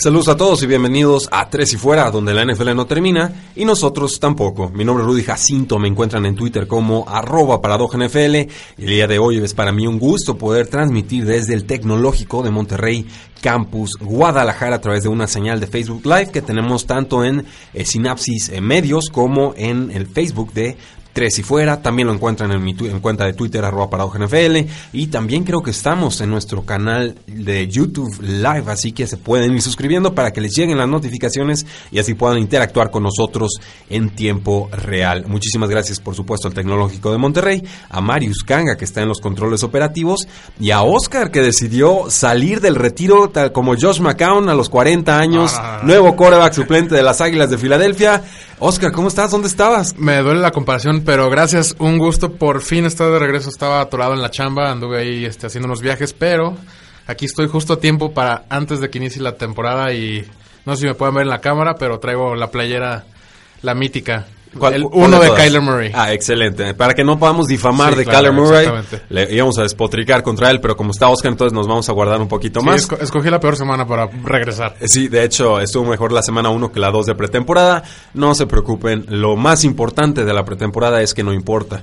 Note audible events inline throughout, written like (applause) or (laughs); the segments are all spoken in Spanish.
Saludos a todos y bienvenidos a Tres y Fuera, donde la NFL no termina y nosotros tampoco. Mi nombre es Rudy Jacinto, me encuentran en Twitter como arroba NFL y el día de hoy es para mí un gusto poder transmitir desde el Tecnológico de Monterrey Campus Guadalajara a través de una señal de Facebook Live que tenemos tanto en eh, Sinapsis eh, Medios como en el Facebook de Tres y Fuera. También lo encuentran en mi en cuenta de Twitter, arroba NFL. Y también creo que estamos en nuestro canal de YouTube Live, así que se pueden ir suscribiendo para que les lleguen las notificaciones y así puedan interactuar con nosotros en tiempo real. Muchísimas gracias, por supuesto, al Tecnológico de Monterrey, a Marius Kanga, que está en los controles operativos, y a Oscar, que decidió salir del retiro, tal como Josh McCown a los 40 años, Ah. nuevo quarterback suplente de las Águilas de Filadelfia. Oscar, ¿cómo estás? ¿Dónde estabas? Me duele la comparación, pero gracias, un gusto. Por fin estar de regreso. Estaba atorado en la chamba, anduve ahí este, haciendo unos viajes, pero aquí estoy justo a tiempo para antes de que inicie la temporada y no sé si me pueden ver en la cámara, pero traigo la playera, la mítica. ¿Cuál- el uno de todas? Kyler Murray. Ah, excelente. Para que no podamos difamar Sí, de claro, Kyler Murray, le íbamos a despotricar contra él, pero como está Oscar, entonces nos vamos a guardar un poquito Sí, más. esco- escogí la peor semana para regresar. Eh, Sí, de hecho, estuvo mejor la semana 1 que la 2 de pretemporada. No se preocupen, lo más importante de la pretemporada es que no importa.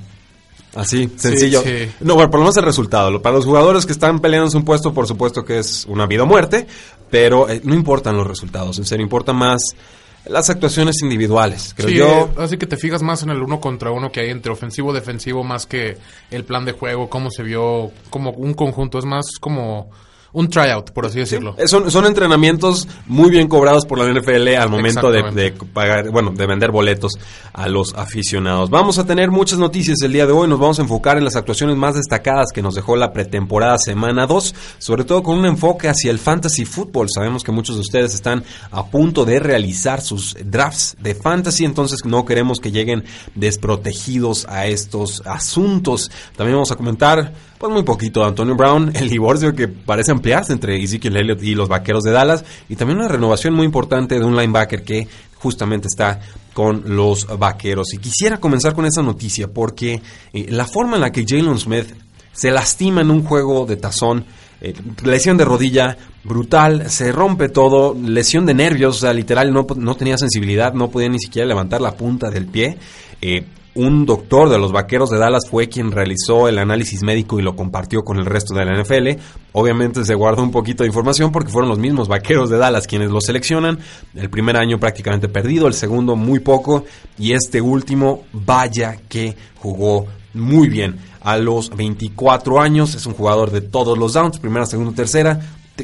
Así, sencillo. sí. No, bueno, por lo menos el resultado. Para los jugadores que están peleándose un puesto, por supuesto que es una vida o muerte, pero eh, no importan los resultados. En serio, importan más las actuaciones individuales. Creo Sí, yo. eh, así que te fijas más en el uno contra uno que hay entre ofensivo y defensivo más que el plan de juego, cómo se vio como un conjunto. Es más como un tryout, por así decirlo. Son, son entrenamientos muy bien cobrados por la NFL al momento de, pagar, bueno, de vender boletos a los aficionados. Vamos a tener muchas noticias el día de hoy. Nos vamos a enfocar en las actuaciones más destacadas que nos dejó la pretemporada semana 2, sobre todo con un enfoque hacia el fantasy fútbol. Sabemos que muchos de ustedes están a punto de realizar sus drafts de fantasy, entonces no queremos que lleguen desprotegidos a estos asuntos. También vamos a comentar pues muy poquito Antonio Brown, el divorcio que parece ampliarse entre Ezekiel Elliott y los Vaqueros de Dallas y también una renovación muy importante de un linebacker que justamente está con los Vaqueros. Y quisiera comenzar con esa noticia porque eh, la forma en la que Jalen Smith se lastima en un juego de tazón, eh, lesión de rodilla brutal, se rompe todo, lesión de nervios, o sea, literal no, no tenía sensibilidad, no podía ni siquiera levantar la punta del pie. Eh, un doctor de los Vaqueros de Dallas fue quien realizó el análisis médico y lo compartió con el resto de la NFL. Obviamente se guardó un poquito de información porque fueron los mismos Vaqueros de Dallas quienes lo seleccionan. El primer año prácticamente perdido, el segundo muy poco y este último vaya que jugó muy bien. A los 24 años es un jugador de todos los downs, primera, segunda, tercera,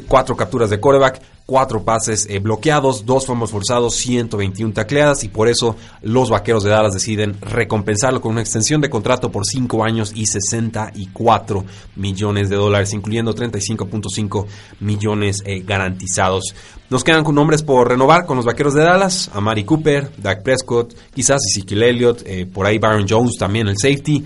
cuatro capturas de coreback, cuatro pases eh, bloqueados, dos fumbles forzados, 121 tacleadas y por eso los vaqueros de Dallas deciden recompensarlo con una extensión de contrato por 5 años y 64 millones de dólares, incluyendo 35.5 millones eh, garantizados. Nos quedan con nombres por renovar con los vaqueros de Dallas, Amari Cooper, Dak Prescott, quizás Ezekiel Elliott, eh, por ahí Byron Jones también, el safety.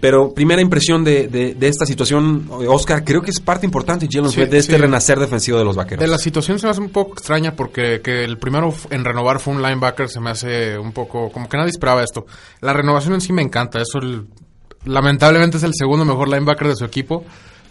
Pero primera impresión de, de- de esta situación, Oscar, creo que es parte importante, Jalen Sí, de este sí. renacer defensivo de los vaqueros. De la situación se me hace un poco extraña porque que el primero en renovar fue un linebacker se me hace un poco como que nadie esperaba esto. La renovación en sí me encanta, eso lamentablemente es el segundo mejor linebacker de su equipo,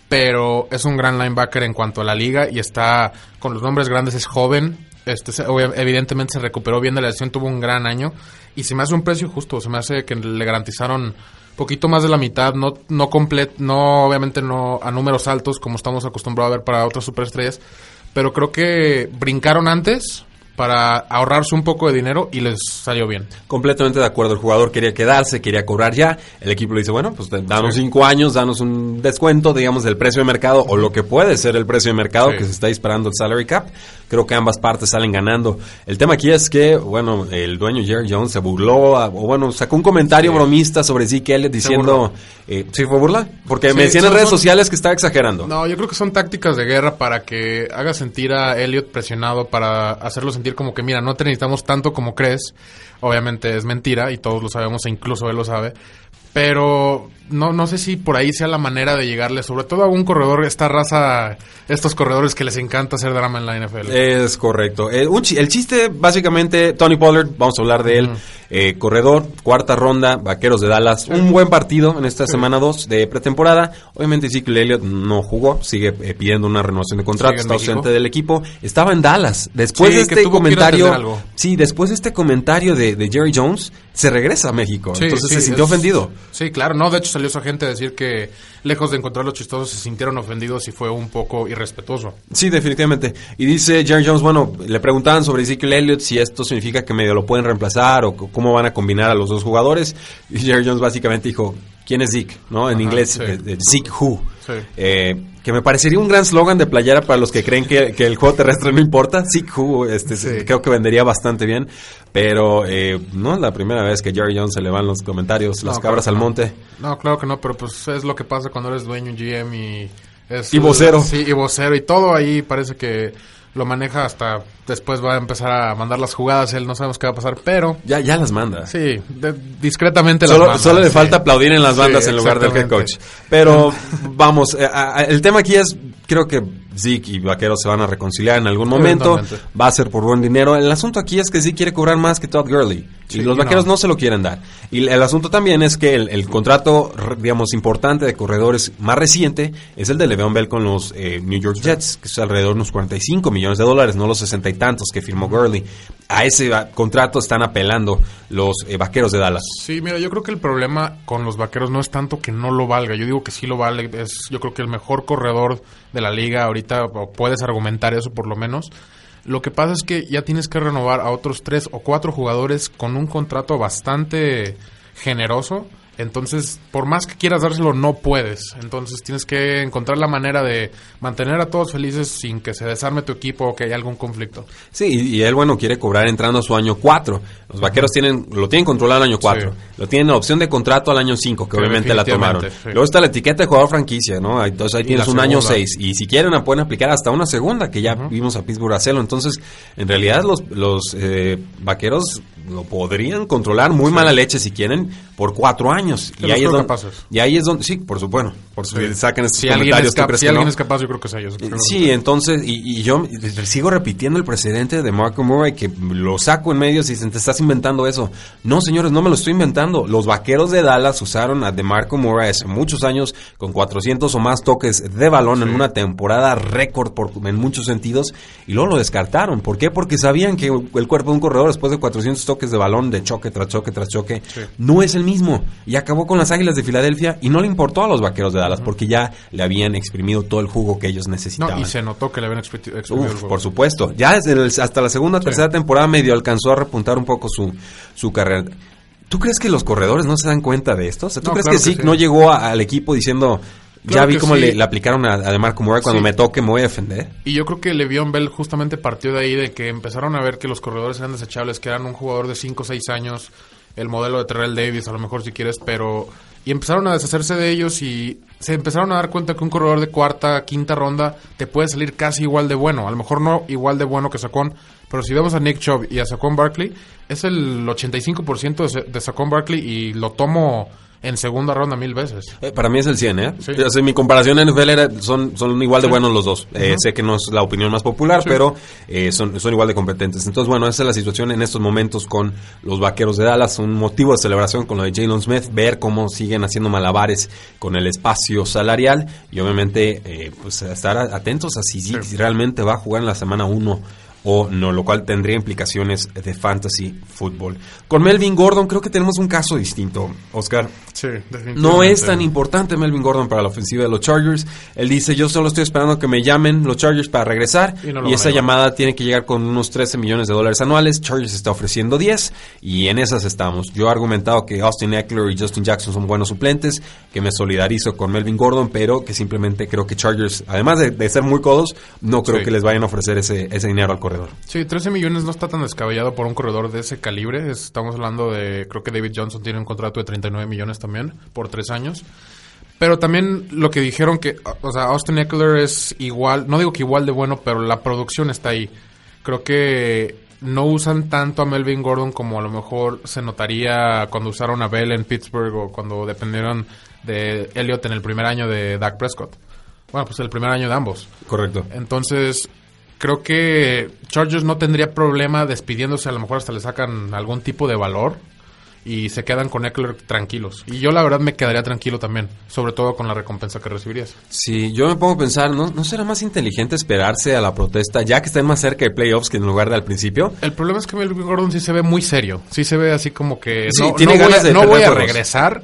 pero es un gran linebacker en cuanto a la liga y está con los nombres grandes, es joven, este, evidentemente se recuperó bien de la lesión, tuvo un gran año y se me hace un precio justo, se me hace que le garantizaron poquito más de la mitad, no no complet, no obviamente no a números altos como estamos acostumbrados a ver para otras superestrellas, pero creo que brincaron antes para ahorrarse un poco de dinero y les salió bien. Completamente de acuerdo. El jugador quería quedarse, quería cobrar ya. El equipo le dice, bueno, pues danos cinco años, danos un descuento, digamos, del precio de mercado o lo que puede ser el precio de mercado que se está disparando el salary cap. Creo que ambas partes salen ganando. El tema aquí es que, bueno, el dueño Jerry Jones se burló, o bueno, sacó un comentario bromista sobre Zeke Elliott diciendo, eh, ¿sí fue burla? Porque me decían en redes sociales que estaba exagerando. No, yo creo que son tácticas de guerra para que haga sentir a Elliott presionado, para hacerlo sentir como que, mira, no te necesitamos tanto como crees. Obviamente es mentira y todos lo sabemos e incluso él lo sabe. Pero no, no sé si por ahí sea la manera de llegarle, sobre todo a un corredor, esta raza, estos corredores que les encanta hacer drama en la NFL. Es correcto. Eh, el chiste, básicamente, Tony Pollard, vamos a hablar de él, eh, corredor, cuarta ronda, Vaqueros de Dallas, un buen partido en esta semana 2 de pretemporada. Obviamente Ezekiel Elliott no jugó, sigue eh, pidiendo una renovación de contrato, está ausente del equipo. Estaba en Dallas. Después de este comentario, sí, después de este comentario de, Jerry Jones, se regresa a México. entonces se sintió ofendido. Sí, claro, no, de hecho salió su agente a decir que lejos de encontrarlo chistoso se sintieron ofendidos y fue un poco irrespetuoso. Sí, definitivamente. Y dice Jerry Jones, bueno, le preguntaban sobre Ezekiel Elliott si esto significa que medio lo pueden reemplazar o cómo van a combinar a los dos jugadores. Y Jerry Jones básicamente dijo, ¿quién es Zeke? ¿No? En inglés, Zeke Who. Eh, que me parecería un gran slogan de playera para los que creen que, el juego terrestre no importa. Zeke Who, este, creo que vendería bastante bien. Pero eh, no es la primera vez que Jerry Jones se le van los comentarios, las cabras al monte. No, claro que no, pero pues es lo que pasa cuando eres dueño, GM y... Es, y vocero. Sí, y vocero. Y todo ahí parece que lo maneja hasta después va a empezar a mandar las jugadas, él no sabemos qué va a pasar, pero... Ya, ya las manda. Sí, discretamente solo, las manda. Solo le falta aplaudir en las bandas en lugar del head coach. Pero (laughs) vamos, eh, el tema aquí es, creo que Zeke y Vaqueros se van a reconciliar en algún momento. Va a ser por buen dinero. El asunto aquí es que Zeke quiere cobrar más que Todd Gurley. y los Vaqueros no. se lo quieren dar. Y el asunto también es que el, contrato, digamos, importante de corredores más reciente es el de Le'Veon Bell con los eh, New York Jets, que es alrededor de unos 45 millones de dólares, no los 60 y tantos que firmó Gurley. A ese contrato están apelando los eh, Vaqueros de Dallas. Sí, mira, yo creo que el problema con los Vaqueros no es tanto que no lo valga. Yo digo que sí lo vale. Es, yo creo que el mejor corredor de la liga ahorita puedes argumentar eso por lo menos. Lo que pasa es que ya tienes que renovar a otros tres o cuatro jugadores con un contrato bastante generoso entonces, por más que quieras dárselo, no puedes. Entonces, tienes que encontrar la manera de mantener a todos felices sin que se desarme tu equipo o que haya algún conflicto. Sí, y, él, bueno, quiere cobrar entrando a su año 4. Los vaqueros tienen lo tienen controlado al año 4. Lo tienen la opción de contrato al año 5, que obviamente la tomaron. Luego está la etiqueta de jugador franquicia, ¿no? Entonces, ahí tienes un año 6. Y si quieren, pueden aplicar hasta una segunda, que ya vimos a Pittsburgh hacerlo. Entonces, en realidad, los, los eh, vaqueros lo podrían controlar muy mala leche si quieren por cuatro años. Y ahí, es donde, y ahí es donde, sí, por supuesto, por si Alguien es si alguien es capaz, yo creo que es ellos. Sí, entonces, y, yo sigo repitiendo el precedente de Marco Murray, que lo saco en medios y dicen, te estás inventando eso. No, señores, no me lo estoy inventando. Los vaqueros de Dallas usaron a DeMarco Murray hace muchos años con 400 o más toques de balón en una temporada récord por, en muchos sentidos y luego lo descartaron. ¿Por qué? Porque sabían que el cuerpo de un corredor después de 400 toques de balón de choque tras choque tras choque, no es el mismo. Y acabó con las Águilas de Filadelfia y no le importó a los Vaqueros de Dallas porque ya le habían exprimido todo el jugo que ellos necesitaban. y se notó que le habían exprimido, Por supuesto. Ya desde hasta la segunda, tercera temporada medio alcanzó a repuntar un poco su, su carrera. ¿Tú crees que los corredores no se dan cuenta de esto? ¿Tú crees que, sí, no llegó al equipo diciendo ya vi cómo le, aplicaron a, a DeMarco Murray cuando me toque me voy a defender. Y yo creo que Le'Veon Bell justamente partió de ahí de que empezaron a ver que los corredores eran desechables, que eran un jugador de 5 o 6 años, el modelo de Terrell Davis a lo mejor si quieres, pero... Y empezaron a deshacerse de ellos y se empezaron a dar cuenta que un corredor de cuarta, quinta ronda te puede salir casi igual de bueno. A lo mejor no igual de bueno que Saquon, pero si vemos a Nick Chubb y a Saquon Barkley, es el 85% de, de Saquon Barkley y lo tomo en segunda ronda mil veces. Eh, para mí es el 100, ¿eh? mi comparación en NFL era, son, son igual de buenos los dos. Eh, sé que no es la opinión más popular, pero eh, son, son igual de competentes. Entonces, bueno, esa es la situación en estos momentos con los Vaqueros de Dallas. Un motivo de celebración con lo de Jalen Smith, ver cómo siguen haciendo malabares con el espacio salarial y obviamente pues estar atentos a si, si realmente va a jugar en la semana 1 o no, lo cual tendría implicaciones de fantasy fútbol. Con Melvin Gordon creo que tenemos un caso distinto, Oscar. Sí, definitivamente. No es tan importante Melvin Gordon para la ofensiva de los Chargers. Él dice, yo solo estoy esperando que me llamen los Chargers para regresar. Y no esa llamada tiene que llegar con unos 13 millones de dólares anuales. Chargers está ofreciendo 10 y en esas estamos. Yo he argumentado que Austin Eckler y Justin Jackson son buenos suplentes, que me solidarizo con Melvin Gordon, pero que simplemente creo que Chargers, además de, de ser muy codos, no creo Sí. que les vayan a ofrecer ese, ese dinero al corredor. Sí, 13 millones no está tan descabellado por un corredor de ese calibre. Estamos hablando de, creo que David Johnson tiene un contrato de 39 millones también por tres años. Pero también lo que dijeron que, o sea, Austin Eckler es igual, no digo que igual de bueno, pero la producción está ahí. Creo que no usan tanto a Melvin Gordon como a lo mejor se notaría cuando usaron a Bell en Pittsburgh o cuando dependieron de Elliott en el primer año de Dak Prescott. Bueno, pues el primer año de ambos. Correcto. Entonces, creo que Chargers no tendría problema despidiéndose, a lo mejor hasta le sacan algún tipo de valor y se quedan con Eckler tranquilos. Y yo la verdad me quedaría tranquilo también, sobre todo con la recompensa que recibirías. Sí, yo me pongo a pensar, ¿no, ¿no será más inteligente esperarse a la protesta ya que estén más cerca de playoffs que en lugar de al principio? El problema es que Melvin Gordon sí se ve muy serio, sí se ve así como que Sí, no, tiene no voy, a, de no voy a regresar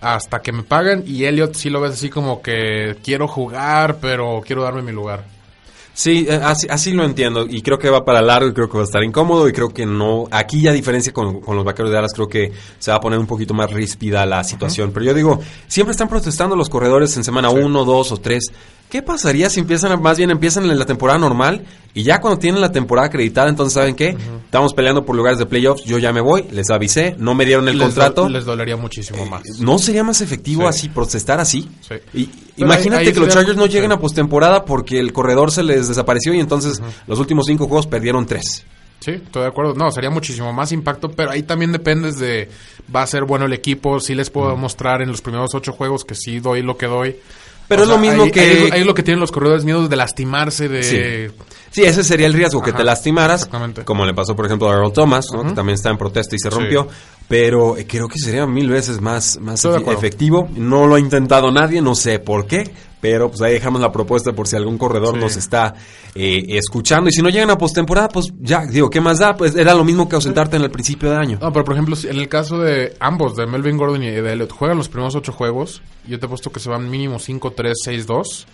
hasta que me pagan y Elliot sí lo ves así como que quiero jugar, pero quiero darme mi lugar. Sí, eh, así, así lo entiendo y creo que va para largo y creo que va a estar incómodo y creo que no, aquí ya a diferencia con, con los vaqueros de Dallas creo que se va a poner un poquito más ríspida la situación, pero yo digo, siempre están protestando los corredores en semana 1, 2 o 3. ¿Qué pasaría si empiezan, más bien empiezan en la temporada normal y ya cuando tienen la temporada acreditada, entonces ¿saben qué? Estamos peleando por lugares de playoffs, yo ya me voy, les avisé, no me dieron el les, contrato. do- les dolería muchísimo Eh, más. ¿No sería más efectivo Sí. así, protestar así? Sí. Y, imagínate ahí- ahí que los Chargers no lleguen sí. a postemporada porque el corredor se les desapareció y entonces los últimos cinco juegos perdieron tres. Sí, estoy de acuerdo. No, sería muchísimo más impacto, pero ahí también dependes de, va a ser bueno el equipo, sí les puedo mostrar en los primeros ocho juegos que sí doy lo que doy. Pero O es lo mismo ahí- que- Ahí, ahí es lo que tienen los corredores, miedo de lastimarse, de... Sí. Sí, ese sería el riesgo, que te lastimaras, exactamente. como le pasó, por ejemplo, a Earl Thomas, ¿no? que también está en protesta y se Sí. rompió. Pero eh, creo que sería mil veces más, más efectivo. No lo ha intentado nadie, no sé por qué. Pero pues ahí dejamos la propuesta por si algún corredor Sí. nos está eh, escuchando. Y si no llegan a postemporada, pues ya, digo, ¿qué más da? Pues era lo mismo que ausentarte en el principio de año. No, pero por ejemplo, en el caso de ambos, de Melvin Gordon y de Elliot, juegan los primeros ocho juegos, yo te he puesto que se van mínimo 5-3, 6-2,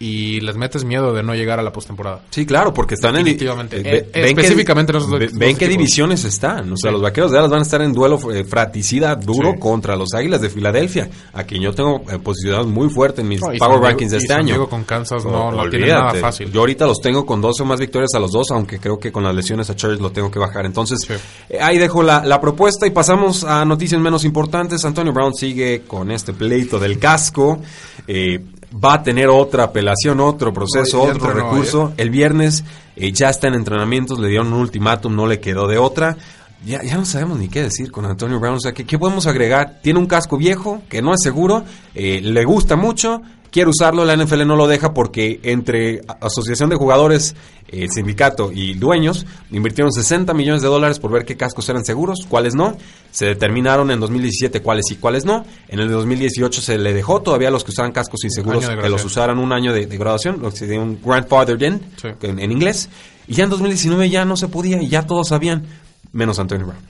y les metes miedo de no llegar a la postemporada. Sí, claro, porque están en... Definitivamente. eh, Eh, específicamente en esos dos- ve- dos Ven qué divisiones están. O sea, Sí. los vaqueros de Dallas van a estar en duelo eh, fratricida duro Sí. contra los Águilas de Filadelfia, a quien yo tengo eh, posicionados muy fuerte en mis No, Power Rankings de este año. Con Kansas no, no tiene nada fácil. Yo ahorita los tengo con 12 o más victorias a los dos, aunque creo que con las lesiones a Chargers lo tengo que bajar. Entonces, Sí. eh, ahí dejo la, la propuesta y pasamos a noticias menos importantes. Antonio Brown sigue con este pleito del casco. Eh, va a tener otra apelación, otro proceso, otro recurso. El viernes eh, ya está en entrenamientos, le dieron un ultimátum, no le quedó de otra. Ya, ya no sabemos ni qué decir con Antonio Brown. O sea, ¿qué, qué podemos agregar? Tiene un casco viejo, que no es seguro, eh, le gusta mucho, quiere usarlo, la NFL no lo deja porque entre Asociación de Jugadores, el sindicato y dueños invirtieron 60 millones de dólares por ver qué cascos eran seguros, cuáles no. Se determinaron en 2017 cuáles sí, cuáles no. En el de 2018 se le dejó todavía a los que usaban cascos inseguros que los usaran un año de, de graduación, lo que se llama un grandfathered in, Sí. que en, en inglés. Y ya en 2019 ya no se podía y ya todos sabían, menos Antonio Brown.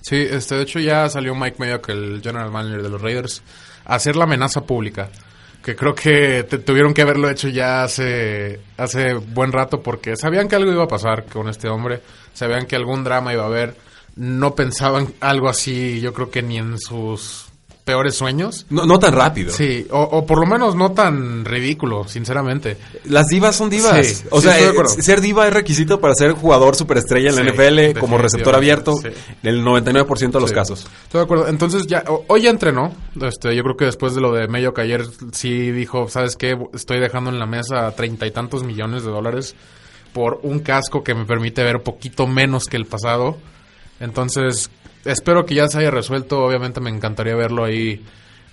Sí, este, de hecho ya salió Mike Mayock, el general manager de los Raiders, a hacer la amenaza pública. Que creo que te- tuvieron que haberlo hecho ya hace, hace buen rato porque sabían que algo iba a pasar con este hombre, sabían que algún drama iba a haber, no pensaban algo así, yo creo que ni en sus peores sueños. No, no tan rápido. Sí, o, o por lo menos no tan ridículo, sinceramente. Las divas son divas. Sí, o sí, sea, eh, ser diva es requisito para ser jugador superestrella en la NFL como receptor abierto en el 99% de los casos. Estoy de acuerdo. Entonces ya, hoy ya entrenó. Este, yo creo que después de lo de Mayo que ayer sí dijo, ¿sabes qué? Estoy dejando en la mesa treinta y tantos millones de dólares por un casco que me permite ver poquito menos que el pasado. Entonces, espero que ya se haya resuelto. Obviamente me encantaría verlo ahí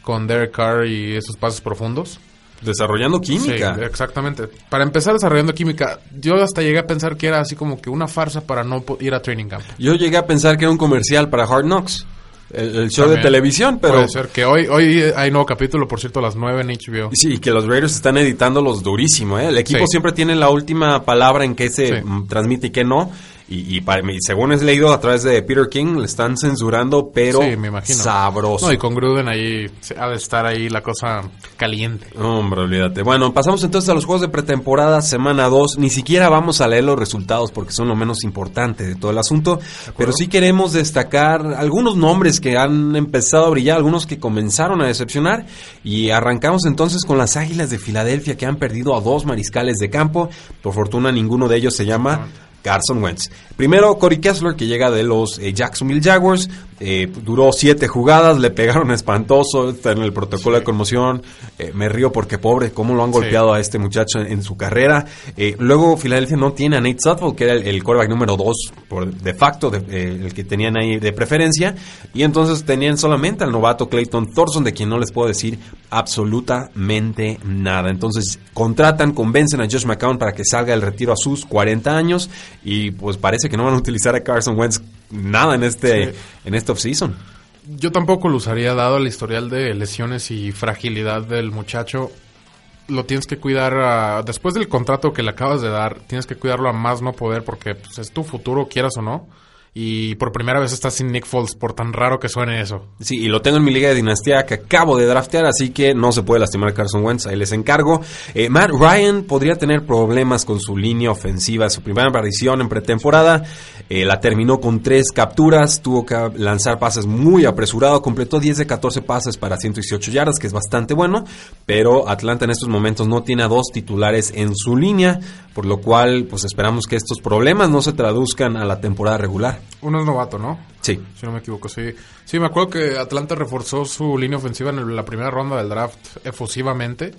con Derek Carr y esos pasos profundos. Desarrollando química. Sí, exactamente. Para empezar desarrollando química, yo hasta llegué a pensar que era así como que una farsa para no ir a training camp. Yo llegué a pensar que era un comercial para Hard Knocks. el, el show de televisión, pero Puede ser que hoy, hoy hay nuevo capítulo, por cierto, a las 9 en HBO. Sí, que los Raiders están editándolos durísimo, ¿eh? El equipo Sí. siempre tiene la última palabra en qué se Sí. transmite y qué no. Y, y para mí, según es leído a través de Peter King, le están censurando, pero Sí, me imagino. sabroso. No, y con Gruden ahí se- ha de estar ahí la cosa caliente. Hombre, olvídate. Bueno, pasamos entonces a los juegos de pretemporada, semana 2. Ni siquiera vamos a leer los resultados porque son lo menos importante de todo el asunto. Pero sí queremos destacar algunos nombres que han empezado a brillar, algunos que comenzaron a decepcionar. Y arrancamos entonces con las Águilas de Filadelfia que han perdido a dos mariscales de campo. Por fortuna, ninguno de ellos se llama. Carson Wentz. Primero, Corey Kessler, que llega de los eh, Jacksonville Jaguars. eh, duró siete jugadas, le pegaron (laughs) espantoso, está en el protocolo de conmoción. Eh, me río porque pobre, cómo lo han golpeado a este muchacho en, en su carrera. Eh, luego, Filadelfia no tiene a Nate Sutton, que era el, el quarterback número dos por de facto, de- el que tenían ahí de preferencia. Y entonces tenían solamente al novato Clayton Thorson, de quien no les puedo decir absolutamente nada. Entonces, contratan, convencen a Josh McCown para que salga del retiro a sus 40 años. Y pues parece que no van a utilizar a Carson Wentz nada en este, Sí. en este offseason. Yo tampoco lo usaría dado el historial de lesiones y fragilidad del muchacho. Lo tienes que cuidar a- después del contrato que le acabas de dar, tienes que cuidarlo a más no poder porque pues, es tu futuro, quieras o no. Y por primera vez estás sin Nick Foles, por tan raro que suene eso. Sí, y lo tengo en mi liga de dinastía que acabo de draftear, así que no se puede lastimar Carson Wentz, ahí les encargo. Eh, Matt Ryan podría tener problemas con su línea ofensiva, su primera aparición en pretemporada, eh, la terminó con tres capturas, tuvo que lanzar pases muy apresurado, completó 10 de 14 pases para 118 yardas, que es bastante bueno, pero Atlanta en estos momentos no tiene a dos titulares en su línea, por lo cual pues esperamos que estos problemas no se traduzcan a la temporada regular. Uno es novato, ¿no? Sí. Si no me equivoco, sí. Sí, me acuerdo que Atlanta reforzó su línea ofensiva en la primera ronda del draft efusivamente.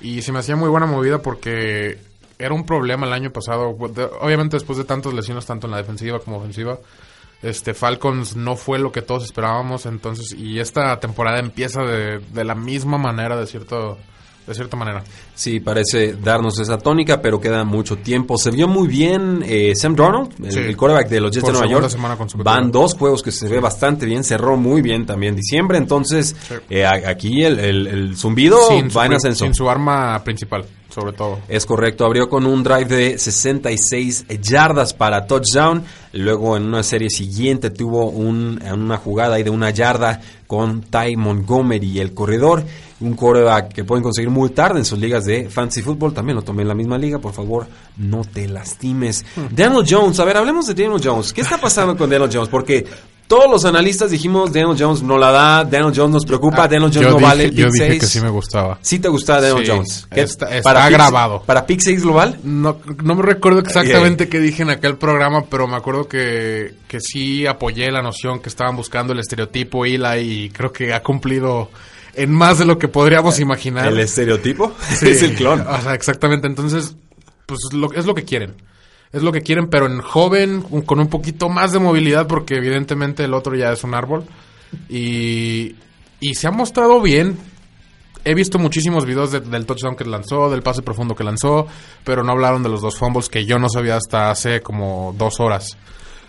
Y se me hacía muy buena movida porque era un problema el año pasado. De- Obviamente después de tantas lesiones, tanto en la defensiva como ofensiva, este Falcons no fue lo que todos esperábamos. Entonces, y esta temporada empieza de, de la misma manera, de cierto, de cierta manera. Sí, parece darnos esa tónica, pero queda mucho tiempo. Se vio muy bien eh, Sam Darnold, el, Sí. el quarterback de los Jets Por de Nueva York. Van dos juegos que se ve bastante bien, cerró muy bien también diciembre. Entonces, Sí. eh, a- aquí el, el- el zumbido sin, su, va en pri- ascenso. sin su arma principal, sobre todo. Es correcto, abrió con un drive de 66 yardas para touchdown. Luego en una serie siguiente tuvo un, una jugada ahí de una yarda con Ty Montgomery, el corredor. Un coreback que pueden conseguir muy tarde en sus ligas de fantasy football. También lo tomé en la misma liga. Por favor, no te lastimes. Daniel Jones, a ver, hablemos de Daniel Jones. ¿Qué está pasando con Daniel Jones? Porque todos los analistas dijimos Daniel Jones no la da, Daniel Jones nos preocupa, Daniel Jones Ah, no dije, vale el yo dije seis. que sí me gustaba. Sí te gusta Daniel Sí, Jones. está- está grabado. ¿Para Pick 6 Global? No, no me recuerdo exactamente qué dije en aquel programa, pero me acuerdo que, que sí apoyé la noción que estaban buscando el estereotipo Eli y creo que ha cumplido en más de lo que podríamos imaginar. ¿El estereotipo? (laughs) Sí, es el clon. O sea, exactamente. Entonces, pues lo, es lo que quieren. Es lo que quieren, pero en joven, con un poquito más de movilidad, porque evidentemente el otro ya es un árbol. Y, y se ha mostrado bien. He visto muchísimos videos de- del touchdown que lanzó, del pase profundo que lanzó, pero no hablaron de los dos fumbles que yo no sabía hasta hace como dos horas.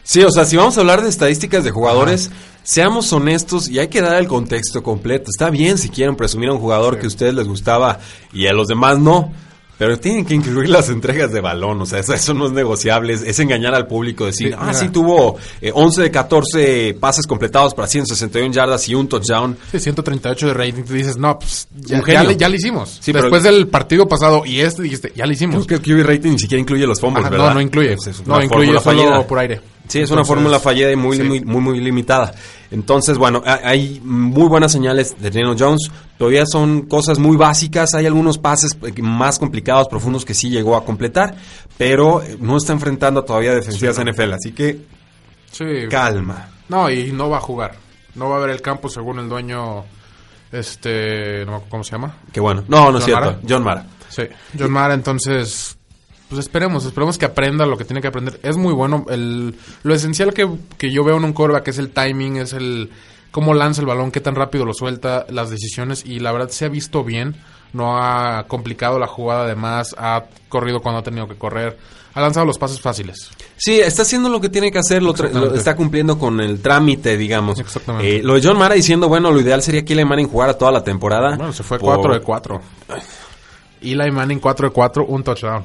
Sí, o sea, si vamos a hablar de estadísticas de jugadores, seamos honestos y hay que dar el contexto completo. Está bien si quieren presumir a un jugador que a ustedes les gustaba y a los demás no. Pero tienen que incluir las entregas de balón, o sea, eso, eso no es negociable, es, es engañar al público, decir, Sí, ah, mira. sí, tuvo eh, 11 de 14 pases completados para 161 yardas y un touchdown. Sí, 138 de rating, tú dices, no, pues ya, le, ya le hicimos. Sí, pero- Después del partido pasado y este dijiste, ya le hicimos. Creo que el QB rating ni siquiera incluye los fumbles, Ajá, ¿verdad? no, no incluye. No, una incluye solo fallida. por aire. Sí, es una fórmula fallida y muy, sí. muy, muy, muy limitada. Entonces, bueno, ha- hay muy buenas señales de Daniel Jones. Todavía son cosas muy básicas. Hay algunos pases eh, más complicados, profundos que sí llegó a completar, pero eh, no está enfrentando todavía defensivas Sí, no. NFL. Así que Sí. calma. No, y no va a jugar. No va a ver el campo según el dueño, este, no cómo se llama. Qué bueno. No, no es ¿John cierto. Mara? John Mara. Sí. John Mara, entonces, pues esperemos, esperemos que aprenda lo que tiene que aprender. Es muy bueno. El, lo esencial que, que yo veo en un que es el timing, es el cómo lanza el balón, qué tan rápido lo suelta, las decisiones, y la verdad se ha visto bien. no ha complicado la jugada de más, ha corrido cuando ha tenido que correr, ha lanzado los pases fáciles. Sí, está haciendo lo que tiene que hacer, lo está cumpliendo con el trámite, digamos. Exactamente. Eh, lo de John Mara diciendo, bueno, lo ideal sería que Eli Manning jugara toda la temporada. Bueno, se fue Por- 4 de 4. Eli Manning 4 de 4, un touchdown.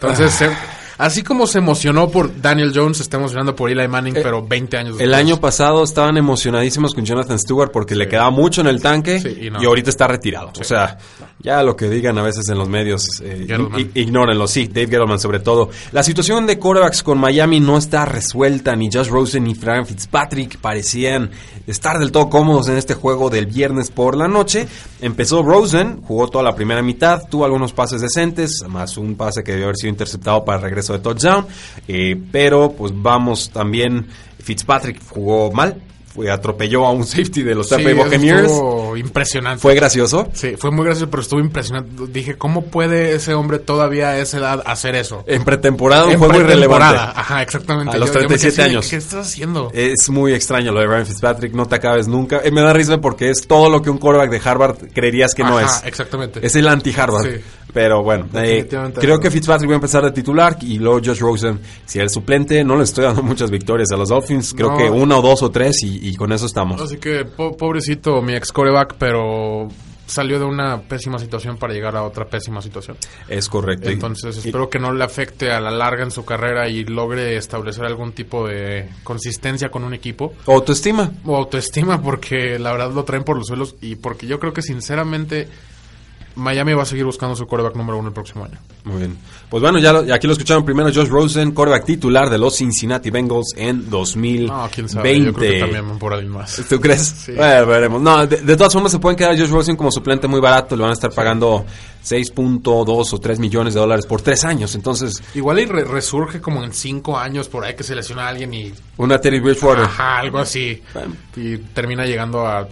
Entonces, se- así como se emocionó por Daniel Jones, se está emocionando por Eli Manning, pero 20 años Eh, El después. año pasado estaban emocionadísimos con Jonathan Stewart porque le quedaba mucho en el tanque Sí, y ahorita está retirado. O sea, ya lo que digan a veces en los medios, eh, ignórenlo. Sí, Dave Gettleman sobre todo. La situación de quarterbacks con Miami no está resuelta. Ni Josh Rosen ni Ryan Fitzpatrick parecían estar del todo cómodos en este juego del viernes por la noche. Empezó Rosen, jugó toda la primera mitad, tuvo algunos pases decentes, más un pase que debió haber sido interceptado para el regreso de touchdown. Eh, pero pues vamos también, Fitzpatrick jugó mal. Fue, atropelló a un (laughs) safety de los Sí, Tampa Bay Buccaneers. estuvo impresionante. Fue gracioso. Sí, fue muy gracioso, pero estuvo impresionante. Dije, ¿cómo puede ese hombre todavía a esa edad hacer eso? En pretemporada un En juego pretemporada. irrelevante. Ajá, exactamente. A los Yo- yo me quedé 37 así de, años. ¿Qué estás haciendo? Es muy extraño lo de Ryan Fitzpatrick, no te acabes nunca. Eh, me da risa porque es todo lo que un quarterback de Harvard creerías que no es. exactamente. Es el anti-Harvard. Sí. Pero bueno, eh, creo que Fitzpatrick va a empezar de titular y luego Josh Rosen, si el suplente, no le estoy dando muchas victorias a los Dolphins. Creo No. que una o dos o tres y, y con eso estamos. Así que, po- pobrecito mi ex coreback, pero salió de una pésima situación para llegar a otra pésima situación. Es correcto. Entonces, y- espero que no le afecte a la larga en su carrera y logre establecer algún tipo de consistencia con un equipo. autoestima. O autoestima, porque la verdad lo traen por los suelos y porque yo creo que sinceramente Miami va a seguir buscando su coreback número uno el próximo año. Muy bien. Pues bueno, ya lo- aquí lo escucharon primero Josh Rosen, quarterback titular de los Cincinnati Bengals en 2020. No, quién sabe. Yo creo que también por alguien más. ¿Tú crees? Sí. Bueno, veremos. No, de, de todas formas se pueden quedar Josh Rosen como suplente muy barato. Le van a estar pagando 6.2 o 3 millones de dólares por tres años. Entonces, Igual y re- resurge como en cinco años por ahí que se lesiona a alguien y una Terry Bridgewater. Ajá, algo así. Bueno. Y termina llegando a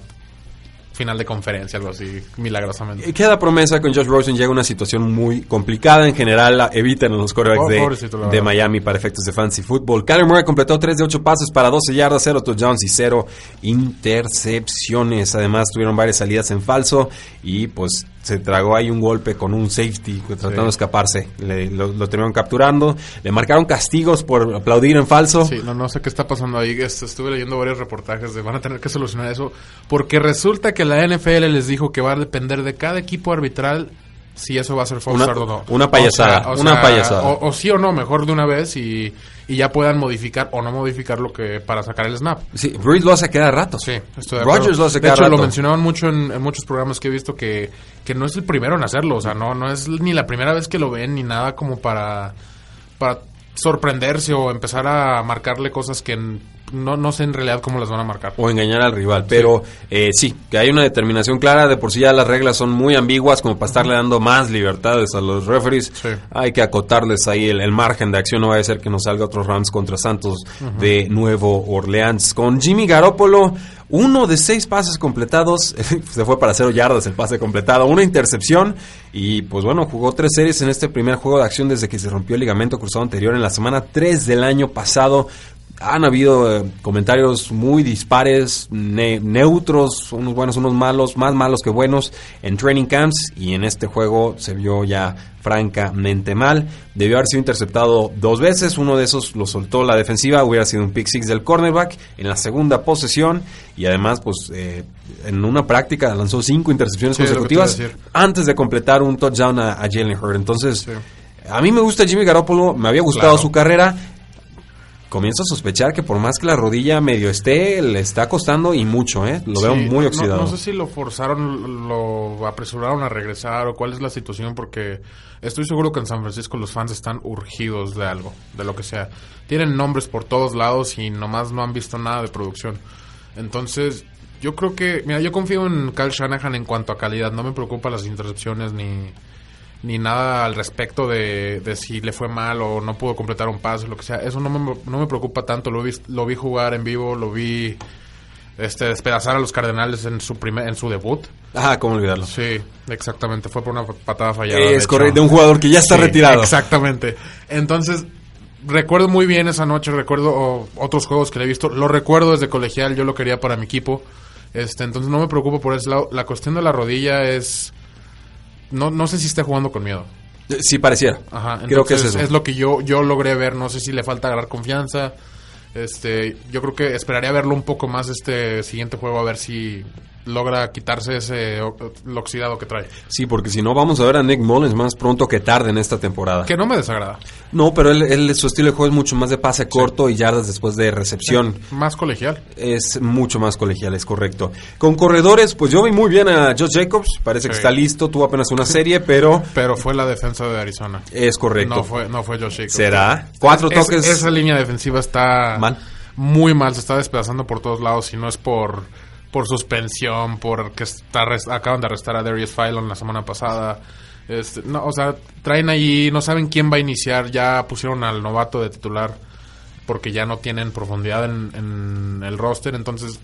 final de conferencia, algo así, milagrosamente. Y Queda promesa con Josh Rosen llega una situación muy complicada. En general, la evitan a los quarterbacks Oh, de. Miami para efectos de fantasy football. Kyler Murray completó 3 de 8 pases para 12 yardas, 0 touchdowns y 0 intercepciones. Además, tuvieron varias salidas en falso y pues se tragó ahí un golpe con un safety tratando de escaparse. Le- lo, lo terminaron capturando. Le marcaron castigos por aplaudir en falso. Sí, no, no sé qué está pasando ahí. Est- Estuve leyendo varios reportajes de van a tener que solucionar eso. Porque resulta que la NFL les dijo que va a depender de cada equipo arbitral si eso va a ser start o no. una payasada, O sea, o una payasada. O, o sí o no, mejor de una vez y, y ya puedan modificar o no modificar lo que para sacar el snap. Sí, Breeze lo hace cada rato. Sí, estoy de acuerdo. Rodgers lo hace de cada hecho, rato. lo mencionaban mucho en, en muchos programas que he visto que, que no es el primero en hacerlo. O sea, no, no es ni la primera vez que lo ven ni nada como para, para sorprenderse o empezar a marcarle cosas que no, no sé en realidad cómo las van a marcar. o engañar al rival. Pero eh, sí, que hay una determinación clara. De por sí ya las reglas son muy ambiguas como para estarle dando más libertades a los referees. Sí. Hay que acotarles ahí el, el margen de acción. No vaya a ser que nos salga otros Rams contra Santos de Nuevo Orleans. Con Jimmy Garoppolo, uno de seis pases completados. (laughs) se fue para cero yardas el pase completado. Una intercepción. Y pues bueno, jugó tres series en este primer juego de acción desde que se rompió el ligamento cruzado anterior en la semana 3 del año pasado. Han habido eh, comentarios muy dispares, ne- neutros, unos buenos, unos malos, más malos que buenos en training camps y en este juego se vio ya francamente mal. Debió haber sido interceptado dos veces, uno de esos lo soltó la defensiva, hubiera sido un pick six del cornerback en la segunda posesión y además pues eh, en una práctica lanzó cinco intercepciones Sí, consecutivas antes de completar un touchdown a, a Jalen Hurd. Entonces, Sí. a mí me gusta Jimmy Garoppolo, me había gustado Claro. su carrera. Comienzo a sospechar que por más que la rodilla medio esté, le está costando y mucho, ¿eh? Lo veo muy oxidado. No, sé si lo forzaron, lo apresuraron a regresar o cuál es la situación, porque estoy seguro que en San Francisco los fans están urgidos de algo, de lo que sea. Tienen nombres por todos lados y nomás no han visto nada de producción. Entonces, yo creo que, mira, yo confío en Kyle Shanahan en cuanto a calidad. No me preocupan las intercepciones ni, ni nada al respecto de, de si le fue mal o no pudo completar un pase, lo que sea. Eso no me, no me preocupa tanto. Lo vi, lo vi jugar en vivo, lo vi este, despedazar a los Cardenales en su primer, en su debut. Ah, cómo olvidarlo. Sí, exactamente. Fue por una patada fallada. es correcto, de un jugador que ya está Sí, retirado. Exactamente. Entonces, recuerdo muy bien esa noche, recuerdo oh, otros juegos que le he visto. Lo recuerdo desde colegial, yo lo quería para mi equipo. Este, entonces no me preocupo por ese lado. La cuestión de la rodilla es no, no sé si esté jugando con miedo. Eh, Sí, pareciera. Ajá, Creo que es eso. lo que yo, yo logré ver. No sé si le falta agarrar confianza. Este, yo creo que esperaría verlo un poco más este siguiente juego a ver si logra quitarse ese el oxidado que trae. Sí, porque si no vamos a ver a Nick Mullins más pronto que tarde en esta temporada. Que no me desagrada. No, pero él, él- su estilo de juego es mucho más de pase corto y yardas después de recepción. Más colegial. Es mucho más colegial, es correcto. Con corredores, pues yo vi muy bien a Josh Jacobs. Parece que está listo. Tuvo apenas una serie, pero Pero fue la defensa de Arizona. es correcto. No fue, no fue Josh Jacobs. ¿Será? Cuatro Es- toques. esa línea defensiva está Mal. muy mal, se está despedazando por todos lados. Si no es por, por suspensión, por que está acaban de arrestar a Darius Phylon la semana pasada. Este, no, o sea, traen ahí, no saben quién va a iniciar. Ya pusieron al novato de titular porque ya no tienen profundidad en, en el roster. Entonces,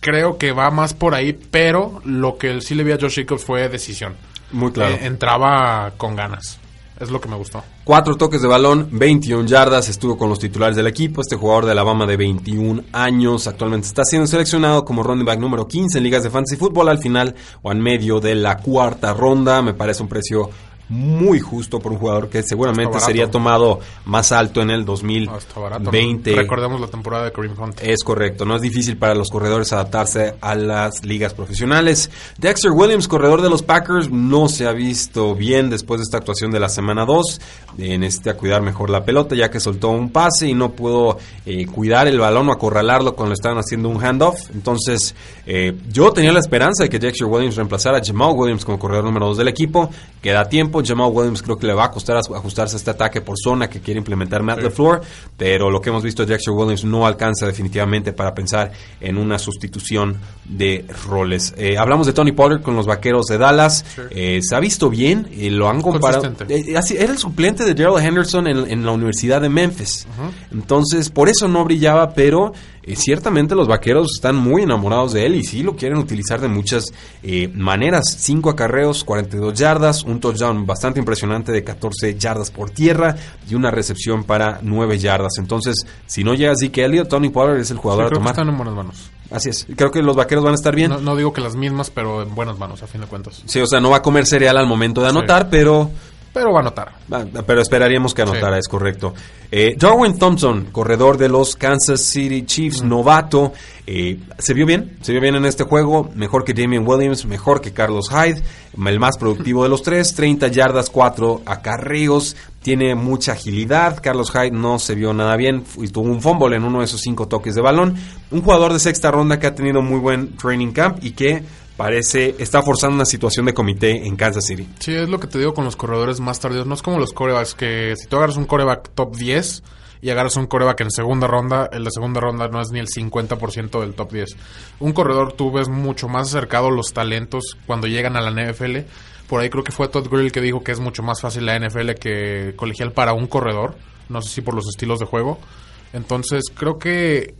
creo que va más por ahí. Pero lo que sí le vi a Josh Jacobs fue decisión. Muy claro. Eh, entraba con ganas. Es lo que me gustó. Cuatro toques de balón, 21 yardas, estuvo con los titulares del equipo. Este jugador de Alabama de 21 años actualmente está siendo seleccionado como running back número 15 en ligas de fantasy fútbol al final o en medio de la cuarta ronda. Me parece un precio muy justo por un jugador que seguramente sería tomado más alto en el Ah, está barato. 2020. Recordemos la temporada de Kareem Hunt. Es correcto, no es difícil para los corredores adaptarse a las ligas profesionales. Dexter Williams, corredor de los Packers, no se ha visto bien después de esta actuación de la semana 2. Eh, necesita cuidar mejor la pelota ya que soltó un pase y no pudo eh, cuidar el balón o acorralarlo cuando le estaban haciendo un handoff. Entonces, eh, yo tenía la esperanza de que Dexter Williams reemplazara a Jamal Williams como corredor número 2 del equipo. Queda tiempo, Jamal Williams creo que le va a costar ajustarse a este ataque por zona que quiere implementar Matt LaFleur, pero lo que hemos visto de Dexter Williams no alcanza definitivamente para pensar en una sustitución de roles. Eh, hablamos de Tony Pollard con los vaqueros de Dallas. Eh, se ha visto bien, y lo han comparado. Eh, así- era el suplente de Gerald Henderson en, en la Universidad de Memphis. Entonces, por eso no brillaba, pero eh, ciertamente los vaqueros están muy enamorados de él y sí lo quieren utilizar de muchas eh, maneras. Cinco acarreos, 42 yardas, un touchdown bastante impresionante de 14 yardas por tierra y una recepción para 9 yardas. Entonces, si no llega Zeke Elliott, Tony Pollard es el Sí, jugador a que tomar. están en buenas manos. Así es. Creo que los vaqueros van a estar bien. No, no digo que las mismas, pero en buenas manos, a fin de cuentas. Sí, o sea, no va a comer cereal al momento de anotar, pero Pero va a notar. Ah, Pero esperaríamos que anotara, Sí. es correcto. Eh, Darwin Thompson, corredor de los Kansas City Chiefs, Mm. novato, eh, se vio bien, se vio bien en este juego, mejor que Damian Williams, mejor que Carlos Hyde, el más productivo de los tres, 30 yardas, 4 acarreos, tiene mucha agilidad, Carlos Hyde no se vio nada bien y tuvo un fumble en uno de esos cinco toques de balón, un jugador de sexta ronda que ha tenido muy buen training camp y que parece está forzando una situación de comité en Kansas City. Sí, es lo que te digo con los corredores más tardíos. No es como los corebacks que si tú agarras un coreback top 10 y agarras un coreback en segunda ronda, el de segunda ronda no es ni el 50% del top 10. Un corredor tú ves mucho más acercado los talentos cuando llegan a la NFL. Por ahí creo que fue Todd Gurley que dijo que es mucho más fácil la NFL que colegial para un corredor. No sé si por los estilos de juego. Entonces creo que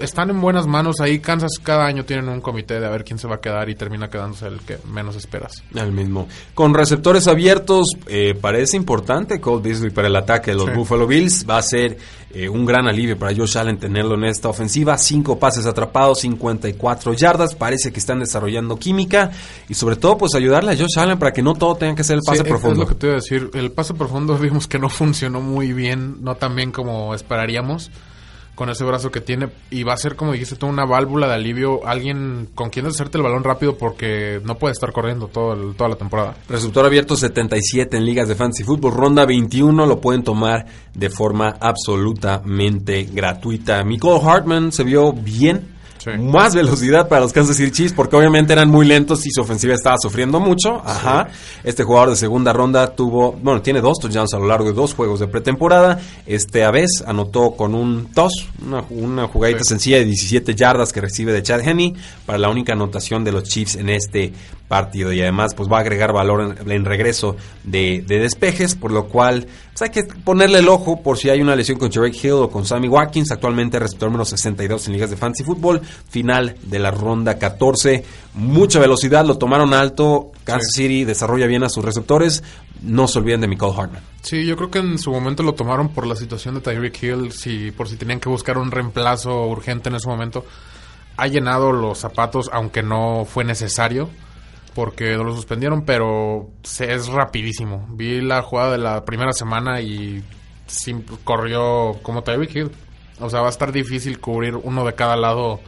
están en buenas manos. Ahí Kansas cada año tienen un comité de a ver quién se va a quedar y termina quedándose el que menos esperas. El mismo. Con receptores abiertos, eh, parece importante Cole Beasley para el ataque de los Sí. Buffalo Bills. Va a ser eh, un gran alivio para Josh Allen tenerlo en esta ofensiva. Cinco pases atrapados, 54 yardas. Parece que están desarrollando química. Y sobre todo, pues ayudarle a Josh Allen para que no todo tenga que ser el Sí, pase es- profundo. Es lo que te iba a decir. El pase profundo (laughs) vimos que no funcionó muy bien, no tan bien como esperaríamos con ese brazo que tiene. Y va a ser, como dijiste tú, una válvula de alivio. Alguien con quien hacerte el balón rápido porque no puede estar corriendo todo el- toda la temporada. Receptor abierto 77 en ligas de fantasy fútbol, ronda 21, lo pueden tomar de forma absolutamente gratuita. Nicole Hartman se vio bien. Sí. Más velocidad para los Kansas City Chiefs porque obviamente eran muy lentos y su ofensiva estaba sufriendo mucho. Ajá. Este jugador de segunda ronda tuvo, bueno, tiene dos touchdowns a lo largo de dos juegos de pretemporada. Este a vez anotó con un toss, una, una jugadita Sí. sencilla de 17 yardas que recibe de Chad Henney para la única anotación de los Chiefs en este partido y además pues va a agregar valor en, en regreso de, de despejes por lo cual pues, hay que ponerle el ojo por si hay una lesión con Jarek Hill o con Sammy Watkins. Actualmente receptor número 62 en ligas de fantasy fútbol final de la ronda 14 mucha velocidad lo tomaron alto. Kansas City desarrolla bien a sus receptores. No se olviden de Nicole Hartman. Sí, yo creo que en su momento lo tomaron por la situación de Tyreek Hill, si, por si tenían que buscar un reemplazo urgente en ese momento. Ha llenado los zapatos, aunque no fue necesario. Porque no lo suspendieron, pero se, es rapidísimo. Vi la jugada de la primera semana y corrió como Tyreek Hill. O sea, va a estar difícil cubrir uno de cada lado.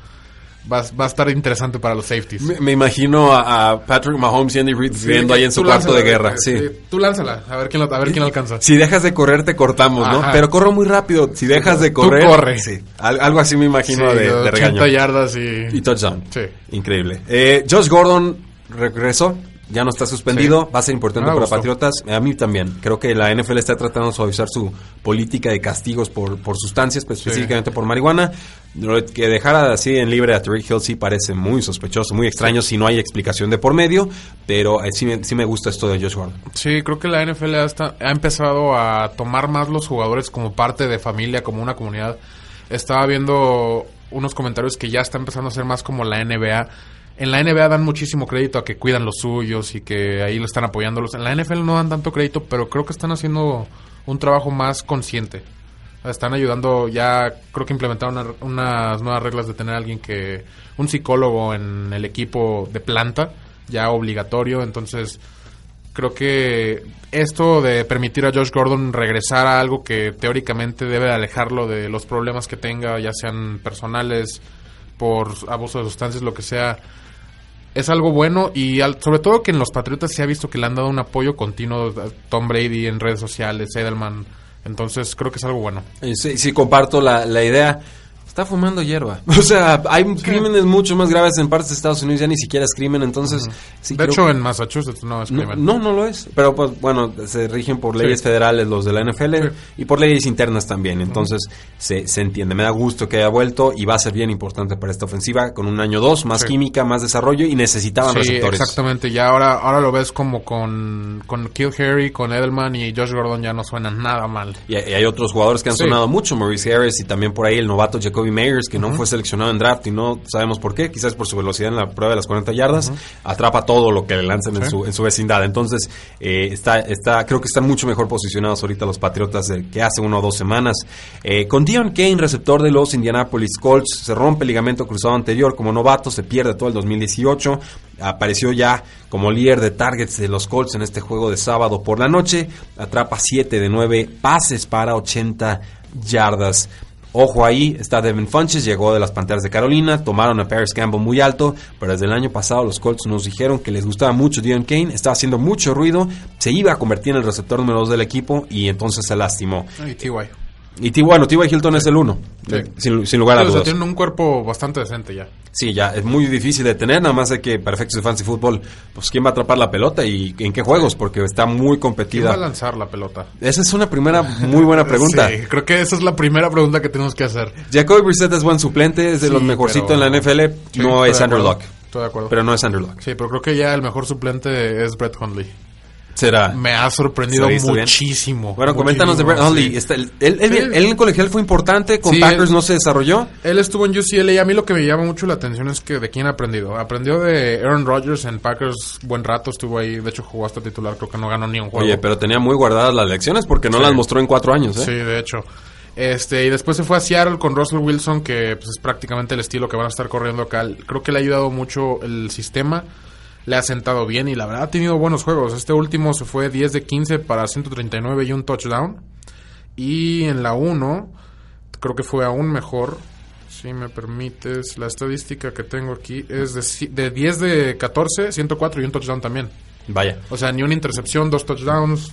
Va, va a estar interesante para los safeties. Me, me imagino a, a Patrick Mahomes y Andy Reid viendo ahí en su Tú cuarto de guerra. Sí. eh, Tú lánzala, a ver quién, lo- a ver quién alcanza. Si dejas de correr, te cortamos, ¿no? Ajá. Pero corro muy rápido. Si dejas de Tú correr. corre. Sí. Al- algo así me imagino Sí, de, de 80 regaño. yardas y... Y touchdown. Sí. Increíble. Eh, Josh Gordon regresó. Ya no está suspendido. Sí. Va a ser importante Me para gustó. Patriotas. A mí también. Creo que la NFL está tratando de suavizar su política de castigos por, por sustancias, pues, específicamente por marihuana. Lo que dejara así en libre a Tariq Hill sí parece muy sospechoso, muy extraño si no hay explicación de por medio. Pero eh, sí, me, sí me gusta esto de Josh Gordon. Sí, creo que la NFL ha empezado a tomar más los jugadores como parte de familia, como una comunidad. Estaba viendo unos comentarios que ya está empezando a ser más como la NBA. En la NBA dan muchísimo crédito a que cuidan los suyos y que ahí lo están apoyándolos. En la NFL no dan tanto crédito, pero creo que están haciendo un trabajo más consciente. Están ayudando, ya creo que implementaron una- unas nuevas reglas de tener a alguien que, un psicólogo en el equipo de planta, ya obligatorio, entonces creo que esto de permitir a Josh Gordon regresar a algo que teóricamente debe de alejarlo de los problemas que tenga, ya sean personales, por abuso de sustancias, lo que sea, es algo bueno y al- sobre todo que en los Patriotas se ha visto que le han dado un apoyo continuo a Tom Brady en redes sociales, Edelman, entonces creo que es algo bueno. Eh, Sí, sí, comparto la, la idea. Está fumando hierba. (laughs) O sea, hay crímenes mucho más graves en partes de Estados Unidos, ya ni siquiera es crimen, entonces... sí, de creo hecho, que- en Massachusetts no es crimen. no, no lo es. Pero pues bueno, se rigen por leyes Sí. federales los de la NFL Sí. y por leyes internas también. Entonces se, se entiende. Me da gusto que haya vuelto y va a ser bien importante para esta ofensiva con un año dos, más Sí. química, más desarrollo y necesitaban Sí, receptores. exactamente. Ya ahora, ahora lo ves como con, con Kill Harry, con Edelman y Josh Gordon ya no suenan nada mal. Y, hay y hay otros jugadores que han Sí. sonado mucho, Maurice Harris y también por ahí el novato Jacoby Meyers, que no fue seleccionado en draft y no sabemos por qué, quizás por su velocidad en la prueba de las 40 yardas, atrapa todo lo que le lanzan en, su, en su vecindad. Entonces, eh, está, está, creo que están mucho mejor posicionados ahorita los Patriotas de- que hace una o dos semanas. Eh, con Dion Kane, receptor de los Indianapolis Colts, se rompe el ligamento cruzado anterior como novato, se pierde todo el 2018. Apareció ya como líder de targets de los Colts en este juego de sábado por la noche. Atrapa 7 de 9 pases para 80 yardas. Ojo ahí, está Devin Funches, llegó de las Panteras de Carolina, tomaron a Paris Campbell muy alto, pero desde el año pasado los Colts nos dijeron que les gustaba mucho Dion Kane, estaba haciendo mucho ruido, se iba a convertir en el receptor número 2 del equipo y entonces se lastimó. Y T.Y. Y T, bueno, T.Y. Hilton es el uno, Sí. sin, sin lugar a Sí, o sea, dudas. tienen un cuerpo bastante decente ya. Sí, ya es muy difícil de tener, nada más de que para efectos de fantasy fútbol, pues quién va a atrapar la pelota y en qué juegos, porque está muy ¿Quién va a competida. lanzar la pelota? Esa es una primera muy buena (laughs) pregunta. Sí, creo que esa es la primera pregunta que tenemos que hacer. Jacoby Brissett es buen suplente, es de Sí, los mejorcitos en la NFL, Sí, no es Andrew. Luck, Estoy de acuerdo. pero no es Andrew Luck. Sí, pero creo que ya el mejor suplente es Brett Hundley. Será. Me ha sorprendido muchísimo. Bueno, coméntanos de Brett Hundley. sí. Está- él, él- él- Sí. él en colegial fue importante, con Sí, Packers él- no se desarrolló. Él estuvo en UCLA y a mí lo que me llama mucho la atención es que de quién ha aprendido. Aprendió de Aaron Rodgers en Packers buen rato, estuvo ahí, de hecho jugó hasta titular, creo que no ganó ni un juego. Oye, pero tenía muy guardadas las lecciones porque no Sí. las mostró en cuatro años, ¿eh? Sí, de hecho. Este, y después se fue a Seattle con Russell Wilson, que pues, es prácticamente el estilo que van a estar corriendo acá. Creo que le ha ayudado mucho el sistema. Le ha sentado bien y la verdad ha tenido buenos juegos. Este último se fue 10 de 15 para 139 y un touchdown. Y en la 1, creo que fue aún mejor. Si me permites, la estadística que tengo aquí es de, de 10 de 14, 104 y un touchdown también. Vaya. O sea, ni una intercepción, dos touchdowns.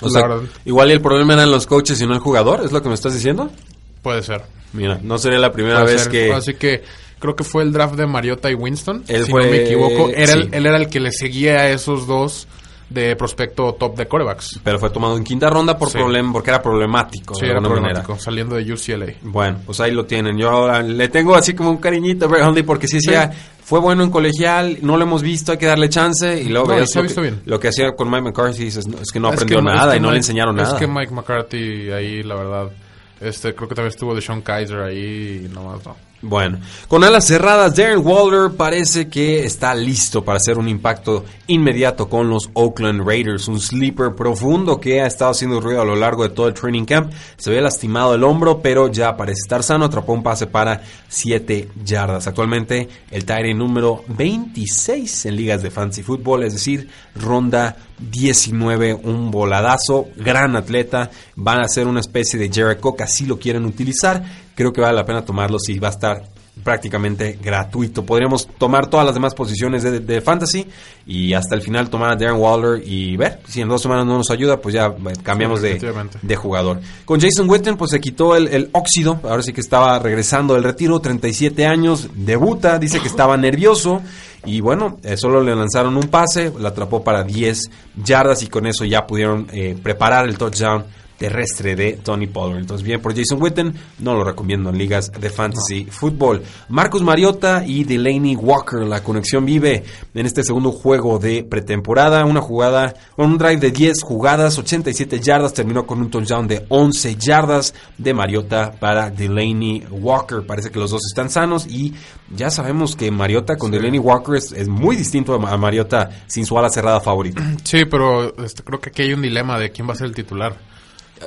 O sea, verdad, igual y el problema eran los coaches y no el jugador, ¿es lo que me estás diciendo? puede ser. Mira, no sería la primera Puede vez ser. que... Así que creo que fue el draft de Mariota y Winston. Él si fue- no me equivoco. Era sí. el- él era el que le seguía a esos dos de prospecto top de corebacks. Pero fue tomado en quinta ronda por Sí. problem, porque era problemático. Sí, de era problemático, manera. saliendo de UCLA. Bueno, pues ahí lo tienen. Yo ahora le tengo así como un cariñito a porque sí decía, fue bueno en colegial, no lo hemos visto, hay que darle chance. Y luego No, lo, que, bien. lo que hacía con Mike McCarthy, dices, no, es que no Es aprendió que- nada es que y no le enseñaron nada. Es que Mike McCarthy ahí, la verdad. Este, creo que también estuvo de Sean Kaiser ahí y nomás no. Bueno, con alas cerradas, Darren Waller parece que está listo para hacer un impacto inmediato con los Oakland Raiders. Un sleeper profundo que ha estado haciendo ruido a lo largo de todo el training camp. Se ve lastimado el hombro, pero ya parece estar sano. Atrapó un pase para 7 yardas. Actualmente el Tyrant número 26 en ligas de fantasy football, es decir, ronda 19, un voladazo, gran atleta. Van a ser una especie de Jericho que así lo quieren utilizar creo que vale la pena tomarlo si va a estar prácticamente gratuito. Podríamos tomar todas las demás posiciones de, fantasy y hasta el final tomar a Darren Waller y ver si en dos semanas no nos ayuda, pues ya eh, cambiamos de, de, jugador. Con Jason Witten, pues se quitó el, óxido, ahora sí que estaba regresando del retiro, 37 años, debuta, dice que estaba nervioso. Y bueno, eh, solo le lanzaron un pase, la atrapó para 10 yardas y con eso ya pudieron eh, preparar el touchdown terrestre de Tony Pollard. Entonces, bien por Jason Witten, no lo recomiendo en ligas de fantasy fútbol. Marcus Mariota y Delaney Walker, la conexión vive en este segundo juego de pretemporada. Una jugada, con un drive de 10 jugadas, 87 yardas, terminó con un touchdown de 11 yardas de Mariota para Delaney Walker. Parece que los dos están sanos y ya sabemos que Mariota con Delaney Walker es, muy distinto a Mariota sin su ala cerrada favorita. Sí, pero este, creo que aquí hay un dilema de quién va a ser el titular.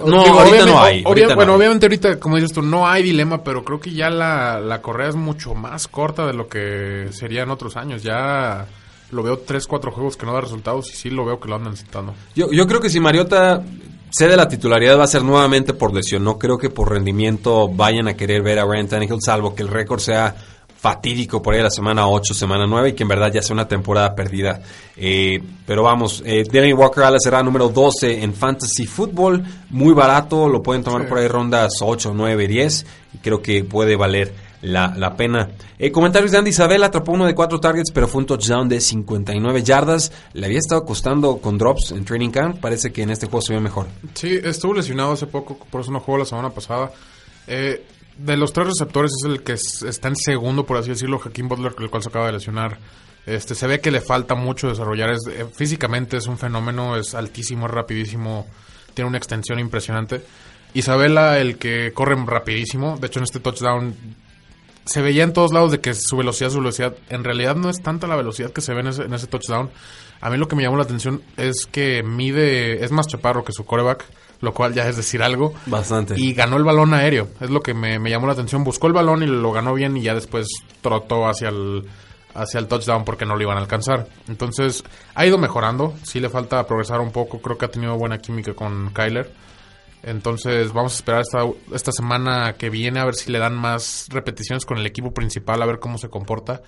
No, ahorita no hay. bueno, obviamente ahorita, como dices tú, no hay dilema, pero creo que ya la, la correa es mucho más corta de lo que sería en otros años. Ya lo veo tres, cuatro juegos que no da resultados y sí lo veo que lo andan necesitando. Yo, yo creo que si Mariota cede la titularidad va a ser nuevamente por lesión. No creo que por rendimiento vayan a querer ver a Ryan Tannehill, salvo que el récord sea fatídico por ahí la semana 8, semana 9 y que en verdad ya sea una temporada perdida. Eh, pero vamos, eh, Danny Walker a la será número 12 en Fantasy Football, muy barato, lo pueden tomar por ahí rondas 8, 9, 10 y creo que puede valer la, la pena. Eh, comentarios de Andy Isabel, atrapó uno de cuatro targets, pero fue un touchdown de 59 yardas. Le había estado costando con drops en training camp, parece que en este juego se ve mejor. Sí, estuvo lesionado hace poco, por eso no jugó la semana pasada. Eh, de los tres receptores es el que está en segundo, por así decirlo, Hakeem Butler, el cual se acaba de lesionar. Este, se ve que le falta mucho desarrollar. Es, eh, físicamente es un fenómeno, es altísimo, es rapidísimo, tiene una extensión impresionante. Isabela, el que corre rapidísimo. De hecho, en este touchdown se veía en todos lados de que su velocidad, su velocidad. En realidad no es tanta la velocidad que se ve en ese, en ese touchdown. A mí lo que me llamó la atención es que mide, es más chaparro que su coreback lo cual ya es decir algo. Bastante. Y ganó el balón aéreo, es lo que me, llamó la atención. Buscó el balón y lo ganó bien y ya después trotó hacia el, hacia el touchdown porque no lo iban a alcanzar. Entonces, ha ido mejorando, sí le falta progresar un poco, creo que ha tenido buena química con Kyler. Entonces vamos a esperar esta, esta semana que viene a ver si le dan más repeticiones con el equipo principal, a ver cómo se comporta.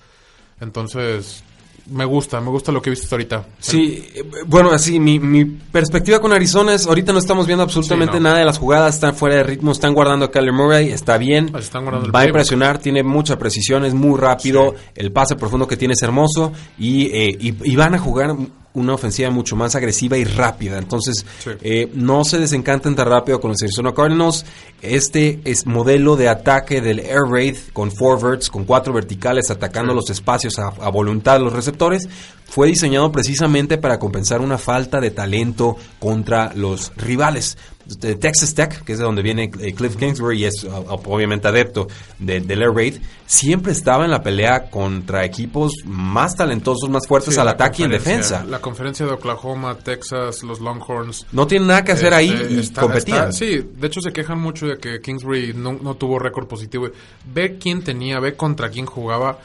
Entonces, me gusta, me gusta lo que he visto ahorita. Sí, bueno, así, mi, mi perspectiva con Arizona es, ahorita no estamos viendo absolutamente nada de las jugadas, están fuera de ritmo, están guardando a Kyler Murray, está bien, va a impresionar, tiene mucha precisión, es muy rápido, el pase profundo que tiene es hermoso y, eh, y van a jugar una ofensiva mucho más agresiva y rápida. Entonces, eh, no se desencanten tan rápido con los Arizona Cardinals. Este es modelo de ataque del Air Raid con forwards, con cuatro verticales atacando los espacios a, a, voluntad de los receptores. Fue diseñado precisamente para compensar una falta de talento contra los rivales. Texas Tech, que es de donde viene eh, Cliff Kingsbury y es obviamente adepto del Air Raid, siempre estaba en la pelea contra equipos más talentosos, más fuertes al ataque y en defensa. La conferencia de Oklahoma, Texas, los Longhorns. No tienen nada que hacer ahí este, y competían. sí, de hecho se quejan mucho de que Kingsbury no, no tuvo récord positivo. Ve quién tenía, ve contra quién jugaba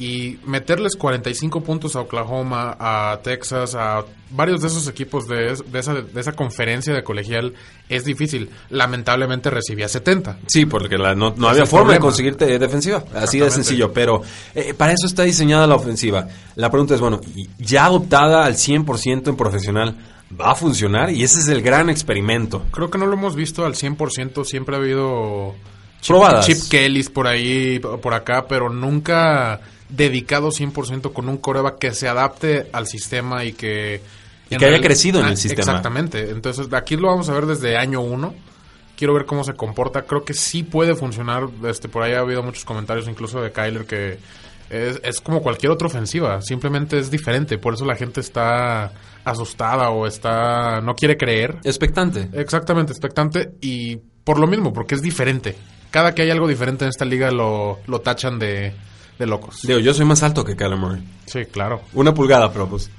y meterles 45 puntos a Oklahoma, a Texas, a varios de esos equipos de, esa, de esa conferencia de colegial es difícil. Lamentablemente recibía 70. Sí, porque no, había forma de conseguirte defensiva. Así de sencillo. Pero eh, para eso está diseñada la ofensiva. La pregunta es, bueno, ya adoptada al 100% en profesional, ¿va a funcionar? Y ese es el gran experimento. Creo que no lo hemos visto al 100%. Siempre ha habido... Chip, Probadas. Chip Kellys por ahí, por acá, pero nunca dedicado 100% con un coreback que se adapte al sistema y que... Y que haya crecido en el ah, sistema. Exactamente. Entonces, aquí lo vamos a ver desde año 1. Quiero ver cómo se comporta. Creo que sí puede funcionar. Este, por ahí ha habido muchos comentarios, incluso de Kyler, que es, es, como cualquier otra ofensiva. Simplemente es diferente. Por eso la gente está asustada o está no quiere creer. Expectante. Exactamente, expectante. Y por lo mismo, porque es diferente. cada que hay algo diferente en esta liga lo, lo tachan de, de locos. Digo, yo soy más alto que Kyler Murray. Sí, claro. Una pulgada, pero pues...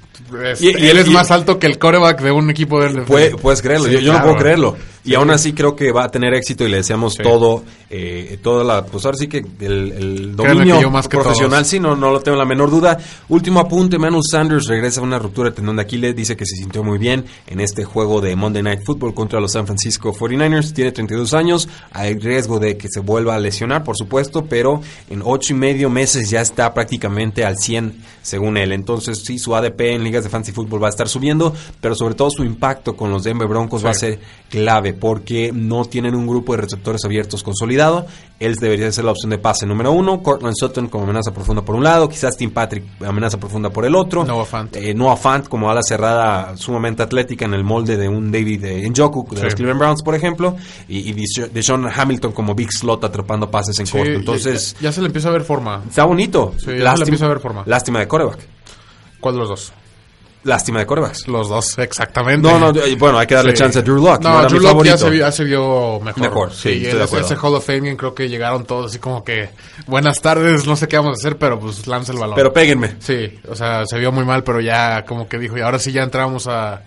Y, él es más alto que el coreback de un equipo de puedes creerlo, yo, no puedo creerlo. Y aún así creo que va a tener éxito y le deseamos todo, eh, toda la, pues ahora sí que el, dominio más profesional, sí, no, no lo tengo la menor duda. Último apunte, Manuel Sanders regresa a una ruptura de tendón de Aquiles, dice que se sintió muy bien en este juego de Monday Night Football contra los San Francisco 49ers, tiene 32 años, hay riesgo de que se vuelva a lesionar, por supuesto, pero en ocho y medio meses ya está prácticamente al 100 según él. Entonces, sí, su ADP en ligas de fantasy fútbol va a estar subiendo, pero sobre todo su impacto con los Denver Broncos va a ser clave porque no tienen un grupo de receptores abiertos consolidado. Él debería ser la opción de pase número uno. Cortland Sutton como amenaza profunda por un lado, quizás Tim Patrick amenaza profunda por el otro. Noah Fant. Eh, Noah Fant como ala cerrada sumamente atlética en el molde de un David eh, Njoku de los Cleveland Browns, por ejemplo. Y, y de Sean Hamilton como Big Slot atrapando pases en corto. Entonces... Ya, se le empieza a ver forma. Está bonito. ya se le empieza a ver forma. Lástima de coreback. ¿Cuál de los dos? Lástima de corebacks. Los dos, exactamente. No, no, bueno, hay que darle chance a Drew Locke. No, Drew Locke ya se, vio, mejor. Mejor, sí, estoy de acuerdo. Ese Hall of Fame creo que llegaron todos así como que, buenas tardes, no sé qué vamos a hacer, pero pues lanza el balón. Pero péguenme. Sí, o sea, se vio muy mal, pero ya como que dijo, y ahora sí ya entramos a,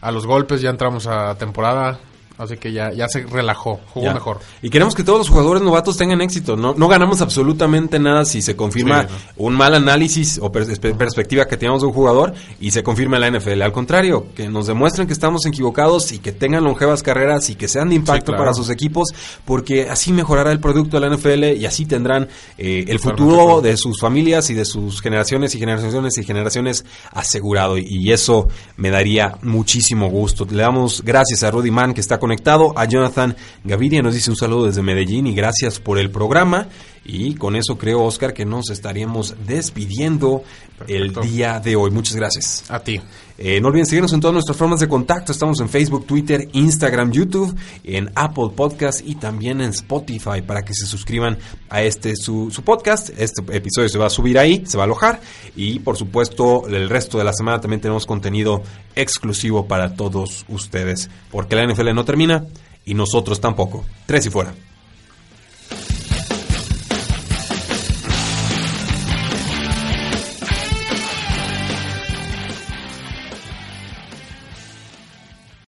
a los golpes, ya entramos a temporada. Así que ya, ya se relajó, jugó mejor. Y queremos que todos los jugadores novatos tengan éxito. No, no ganamos absolutamente nada si se confirma un mal análisis o perspectiva que tenemos de un jugador y se confirma en la NFL. Al contrario, que nos demuestren que estamos equivocados y que tengan longevas carreras y que sean de impacto para sus equipos, porque así mejorará el producto de la NFL y así tendrán eh, el futuro de sus familias y de sus generaciones y generaciones y generaciones asegurado. Y eso me daría muchísimo gusto. Le damos gracias a Rudy Mann que está con conectado. A Jonathan Gaviria nos dice un saludo desde Medellín y gracias por el programa. Y con eso creo, Oscar, que nos estaríamos despidiendo el día de hoy. Muchas gracias. A ti. Eh, no olviden seguirnos en todas nuestras formas de contacto. Estamos en Facebook, Twitter, Instagram, YouTube, en Apple Podcast y también en Spotify para que se suscriban a este su, su podcast. Este episodio se va a subir ahí, se va a alojar. Y por supuesto, el resto de la semana también tenemos contenido exclusivo para todos ustedes. Porque la NFL no termina y nosotros tampoco. Tres y fuera.